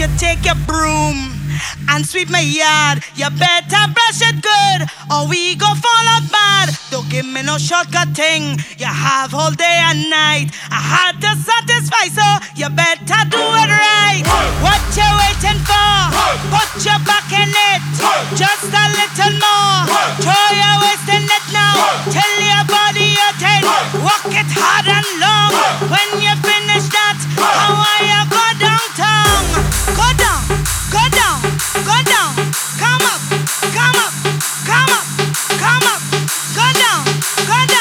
you take your broom and sweep my yard. You better brush it good, or we go fall out bad. Don't give me no shortcut thing. You have all day and night. I had to satisfy, so you better do it right. Hey. What you waiting for? Hey. Put your back in it. Hey. Just a little more. God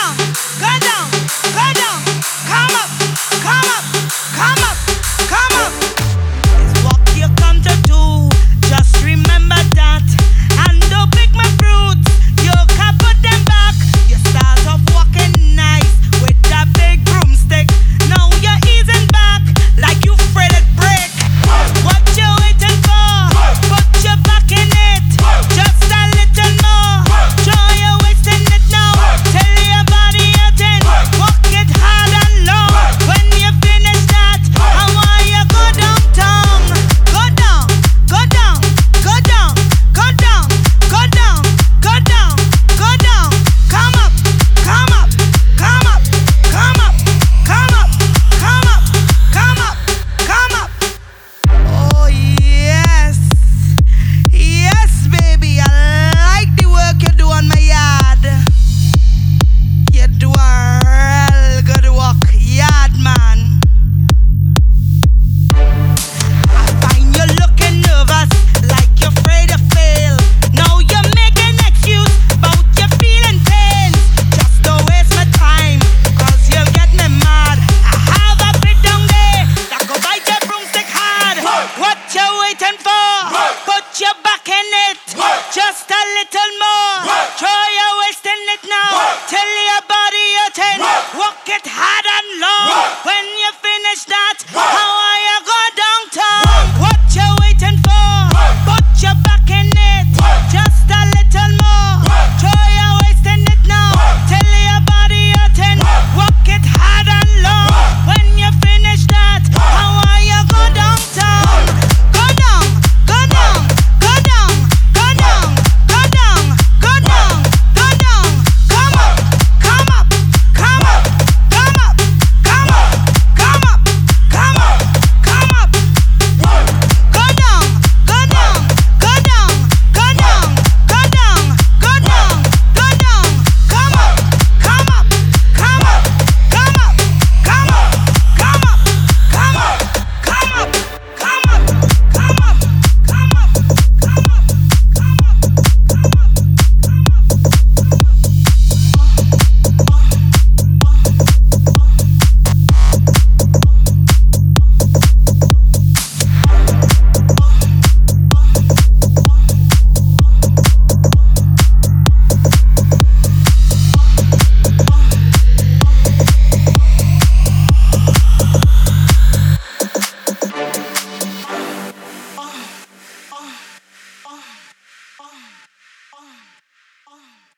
Oh.